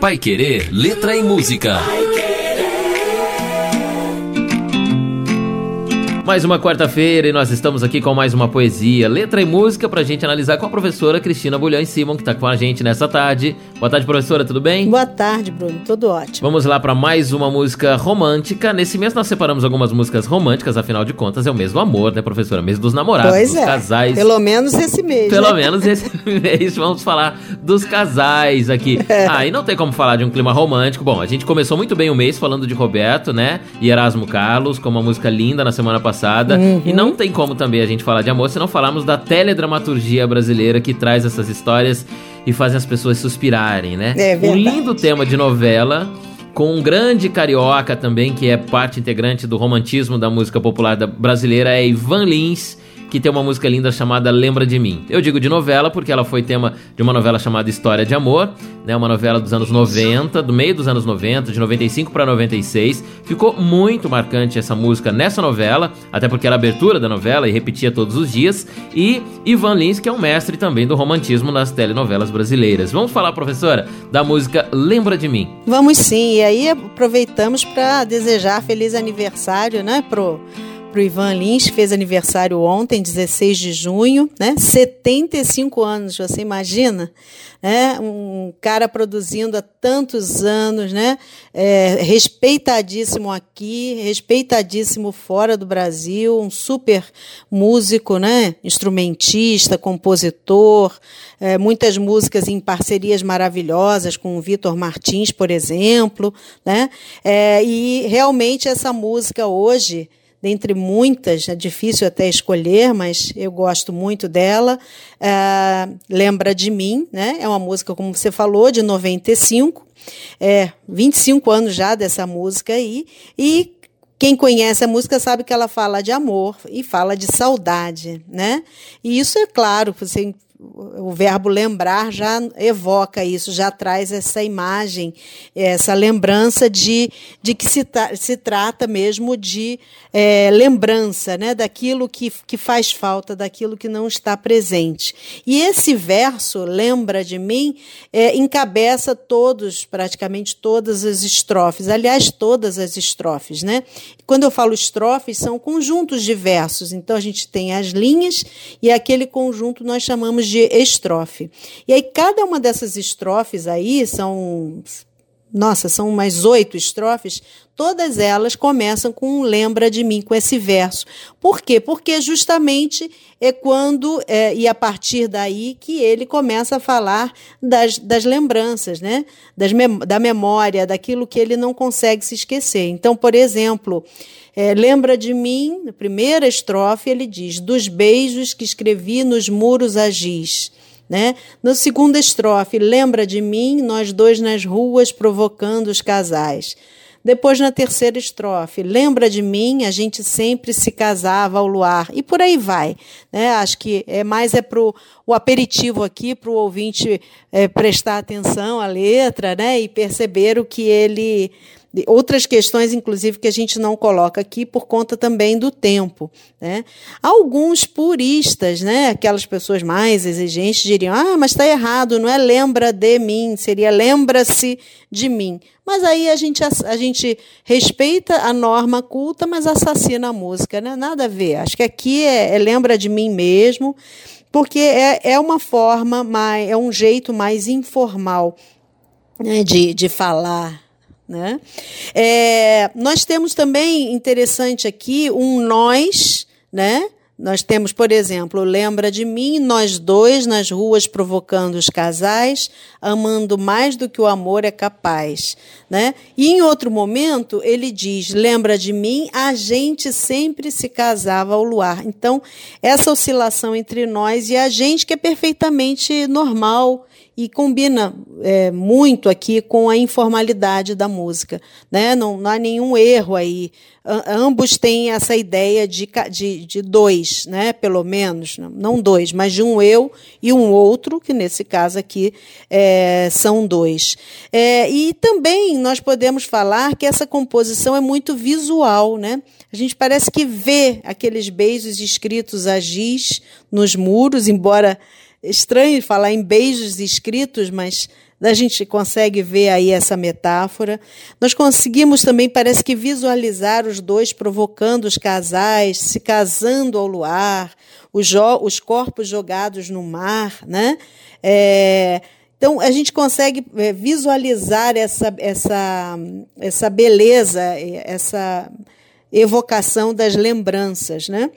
Pai Querer, letra e música. Mais uma quarta-feira e nós estamos aqui com mais uma poesia, letra e música pra gente analisar com a professora Cristina Bulhões Simon, que tá com a gente nessa tarde. Boa tarde, professora, tudo bem? Boa tarde, Bruno, tudo ótimo. Vamos lá para mais uma música romântica. Nesse mês nós separamos algumas músicas românticas, afinal de contas é o mês do amor, né, professora? Mês dos namorados, pois dos é. casais. Pelo menos esse mês. Pelo né? menos esse mês vamos falar dos casais aqui. É. Ah, e não tem como falar de um clima romântico. Bom, a gente começou muito bem o mês falando de Roberto, né? E Erasmo Carlos, com uma música linda na semana passada. Uhum. E não tem como também a gente falar de amor se não falarmos da teledramaturgia brasileira que traz essas histórias e fazem as pessoas suspirarem, né? É um lindo tema de novela. Com um grande carioca também, que é parte integrante do romantismo da música popular da- brasileira, é Ivan Lins, que tem uma música linda chamada Lembra de Mim. Eu digo de novela porque ela foi tema de uma novela chamada História de Amor, né? Uma novela dos anos 90, do meio dos anos 90, de 95 para 96. Ficou muito marcante essa música nessa novela, até porque era a abertura da novela e repetia todos os dias. E Ivan Lins, que é um mestre também do romantismo nas telenovelas brasileiras. Vamos falar, professora, da música Lembra de Mim. Vamos sim, e aí aproveitamos para desejar feliz aniversário, né, pro pro Ivan Lins, fez aniversário ontem, 16 de junho, né? 75 anos, você imagina? Né? Um cara produzindo há tantos anos, né? É, respeitadíssimo aqui, respeitadíssimo fora do Brasil, um super músico, né? Instrumentista, compositor, é, muitas músicas em parcerias maravilhosas com o Vitor Martins, por exemplo, né? É, e realmente essa música hoje dentre muitas, é difícil até escolher, mas eu gosto muito dela. É, Lembra de mim, né? É uma música, como você falou, de 95, é, 25 anos já dessa música aí, e quem conhece a música sabe que ela fala de amor e fala de saudade, né? E isso é claro, você o verbo lembrar já evoca isso, já traz essa imagem, essa lembrança de, de que se, tra se trata mesmo de é, lembrança, né, daquilo que, que faz falta, daquilo que não está presente. E esse verso, Lembra de mim, é, encabeça todos, praticamente todas as estrofes, aliás, todas as estrofes. Né? Quando eu falo estrofes, são conjuntos de versos, então a gente tem as linhas e aquele conjunto nós chamamos de estrofe. E aí cada uma dessas estrofes aí são nossa, são mais oito estrofes, todas elas começam com um lembra de mim, com esse verso. Por quê? Porque justamente é quando, é, e a partir daí, que ele começa a falar das, das lembranças, né? Das da memória, daquilo que ele não consegue se esquecer. Então, por exemplo, é, lembra de mim, na primeira estrofe, ele diz: dos beijos que escrevi nos muros a giz. Né? Na segunda estrofe, lembra de mim, nós dois nas ruas provocando os casais. Depois, na terceira estrofe, lembra de mim, a gente sempre se casava ao luar. E por aí vai. Né? Acho que é mais é para o aperitivo aqui, para o ouvinte é, prestar atenção à letra né? e perceber o que ele outras questões, inclusive, que a gente não coloca aqui por conta também do tempo. Né? Alguns puristas, né, aquelas pessoas mais exigentes, diriam: ah, mas está errado, não é lembra de mim, seria lembra-se de mim. Mas aí a gente, a gente respeita a norma culta, mas assassina a música, né? Nada a ver. Acho que aqui é, é lembra de mim mesmo, porque é, é uma forma, mais, é um jeito mais informal né, de, de falar né? É, nós temos também interessante aqui um nós, né? Nós temos, por exemplo, lembra de mim, nós dois nas ruas provocando os casais, amando mais do que o amor é capaz. Né? E em outro momento, ele diz: lembra de mim, a gente sempre se casava ao luar. Então, essa oscilação entre nós e a gente, que é perfeitamente normal e combina é, muito aqui com a informalidade da música. Né? Não, não há nenhum erro aí. ambos têm essa ideia de, de, de dois, né? pelo menos, não dois, mas de um eu e um outro, que nesse caso aqui é, são dois. É, e também nós podemos falar que essa composição é muito visual. Né? A gente parece que vê aqueles beijos escritos a giz nos muros, embora estranho falar em beijos escritos, mas A gente consegue ver aí essa metáfora. Nós conseguimos também, parece que, visualizar os dois provocando os casais, se casando ao luar, os, os corpos jogados no mar, né? É, então, a gente consegue é, visualizar essa, essa, essa beleza, essa evocação das lembranças. Né?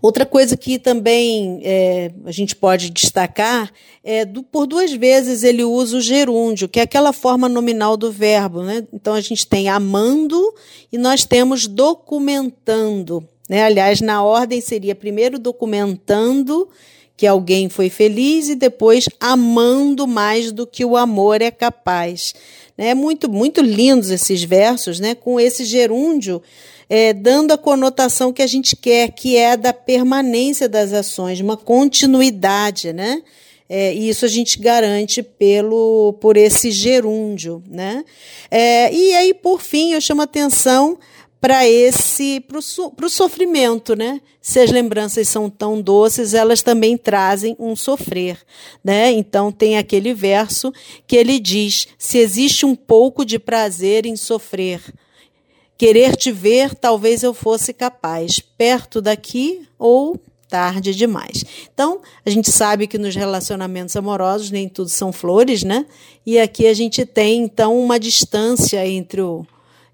Outra coisa que também é, a gente pode destacar é do, por duas vezes ele usa o gerúndio, que é aquela forma nominal do verbo. Né? Então a gente tem amando e nós temos documentando. Né? Aliás, na ordem seria primeiro documentando que alguém foi feliz e depois amando mais do que o amor é capaz. É muito, muito lindos esses versos, né? com esse gerúndio é, dando a conotação que a gente quer, que é da permanência das ações, uma continuidade, né? É, e isso a gente garante pelo por esse gerúndio, né? É, e aí, por fim, eu chamo atenção para esse para o sofrimento, né? Se as lembranças são tão doces, elas também trazem um sofrer, né? Então tem aquele verso que ele diz: se existe um pouco de prazer em sofrer, querer te ver, talvez eu fosse capaz, perto daqui ou tarde demais. Então, a gente sabe que nos relacionamentos amorosos nem tudo são flores, né? E aqui a gente tem então uma distância entre o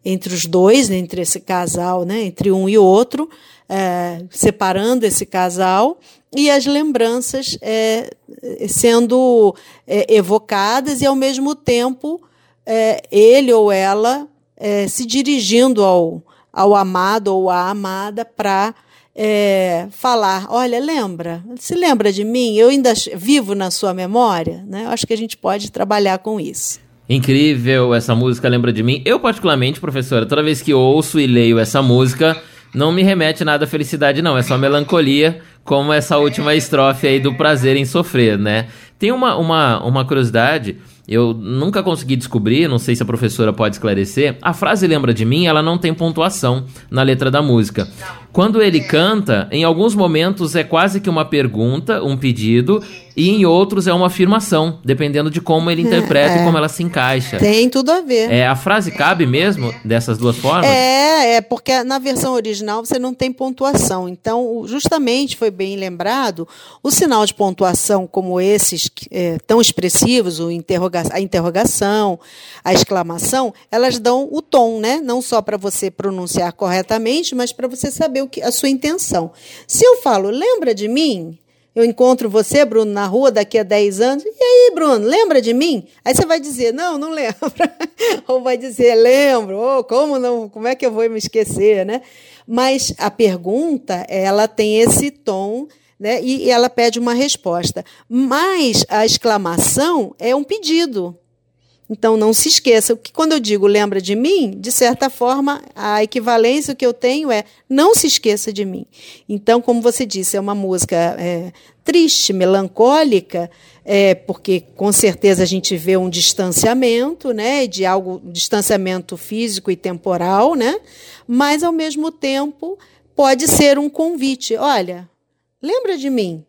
entre os dois, entre esse casal, né, entre um e outro, é, separando esse casal e as lembranças é, sendo é, evocadas e ao mesmo tempo é, ele ou ela é, se dirigindo ao, ao amado ou à amada para é, falar, olha, lembra, se lembra de mim? Eu ainda vivo na sua memória, né? Eu acho que a gente pode trabalhar com isso. Incrível, essa música lembra de mim. Eu, particularmente, professora, toda vez que ouço e leio essa música, não me remete nada à felicidade, não. É só melancolia, como essa última estrofe aí do prazer em sofrer, né? Tem uma, uma, uma curiosidade, eu nunca consegui descobrir, não sei se a professora pode esclarecer. A frase lembra de mim, ela não tem pontuação na letra da música. Quando ele canta, em alguns momentos é quase que uma pergunta, um pedido, e em outros é uma afirmação, dependendo de como ele interpreta é, e como ela se encaixa. Tem tudo a ver. É, a frase cabe mesmo dessas duas formas? É, é porque na versão original você não tem pontuação. Então, justamente foi bem lembrado, o sinal de pontuação como esses é, tão expressivos, o interroga a interrogação, a exclamação, elas dão o tom, né? Não só para você pronunciar corretamente, mas para você saber o que a sua intenção. Se eu falo, lembra de mim? eu encontro você, Bruno, na rua daqui a 10 anos. E aí, Bruno, lembra de mim? Aí você vai dizer, não, não lembra. Ou vai dizer, lembro. Oh, como não? Como é que eu vou me esquecer, né? Mas a pergunta, ela tem esse tom, né? E, e ela pede uma resposta. Mas a exclamação é um pedido. Então não se esqueça que quando eu digo lembra de mim, de certa forma a equivalência que eu tenho é não se esqueça de mim. Então, como você disse, é uma música é, triste, melancólica, é, porque com certeza a gente vê um distanciamento, né, de algo, distanciamento físico e temporal, né, mas ao mesmo tempo pode ser um convite. Olha, lembra de mim.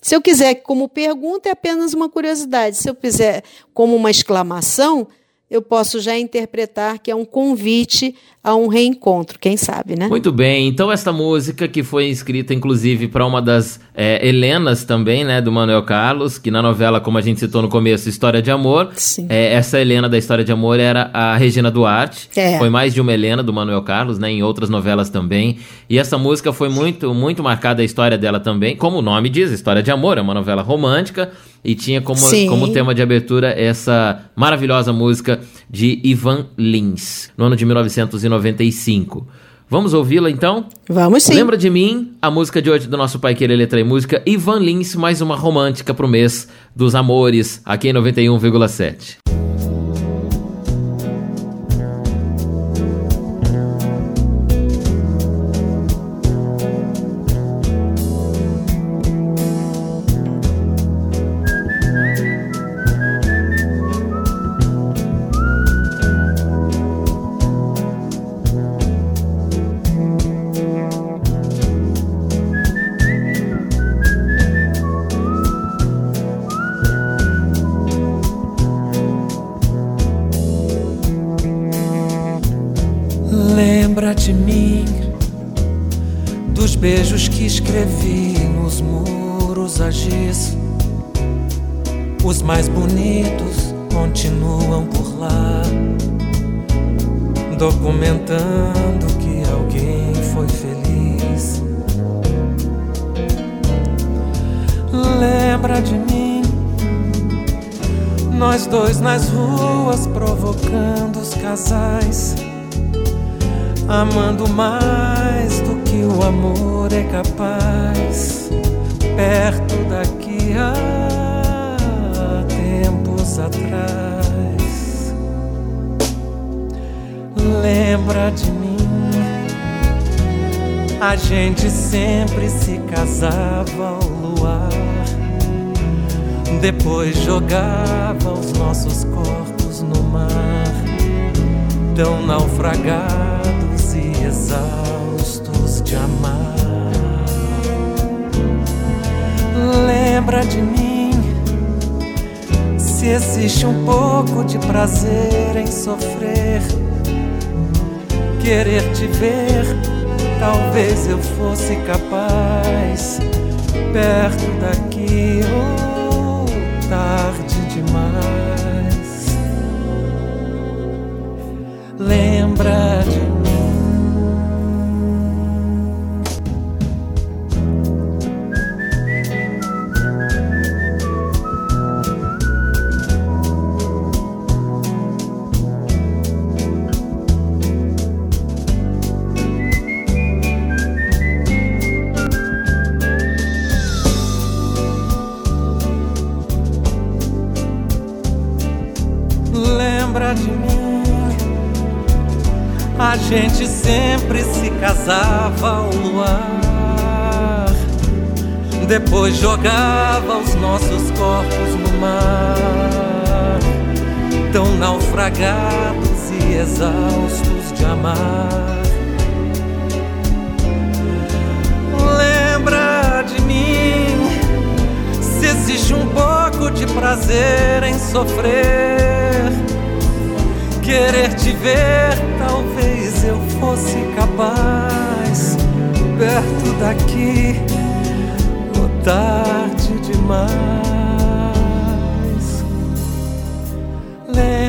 Se eu quiser como pergunta, é apenas uma curiosidade. Se eu quiser como uma exclamação, eu posso já interpretar que é um convite a um reencontro, quem sabe, né? Muito bem, então essa música que foi escrita inclusive para uma das é, Helenas também, né, do Manuel Carlos, que na novela, como a gente citou no começo, História de Amor, é, essa Helena da História de Amor era a Regina Duarte, é. foi mais de uma Helena do Manuel Carlos, né, em outras novelas também, e essa música foi muito, muito marcada a história dela também, como o nome diz, História de Amor, é uma novela romântica, e tinha como, como tema de abertura essa maravilhosa música de Ivan Lins, no ano de 1995. Vamos ouvi-la então? Vamos sim. Lembra de mim? A música de hoje do nosso Pai Querer Letra e Música, Ivan Lins, mais uma romântica pro mês dos amores, aqui em 91,7. Bonitos continuam por lá, documentando que alguém foi feliz. Lembra de mim, nós dois nas ruas provocando os casais amando mais do que o amor é capaz, perto daqui há Lembra de mim? A gente sempre se casava ao luar, depois jogava os nossos corpos no mar, tão naufragados exaustos de amar. Lembra de mim, se existe um pouco de prazer em sofrer, querer te ver, talvez eu fosse capaz, perto daqui ou gente sempre se casava ao luar. Depois jogava os nossos corpos no mar, tão naufragados e exaustos de amar. Lembra de mim, se existe um pouco de prazer em sofrer, querer te ver, talvez eu fosse capaz. Perto daqui, oh, tarde demais. Lembra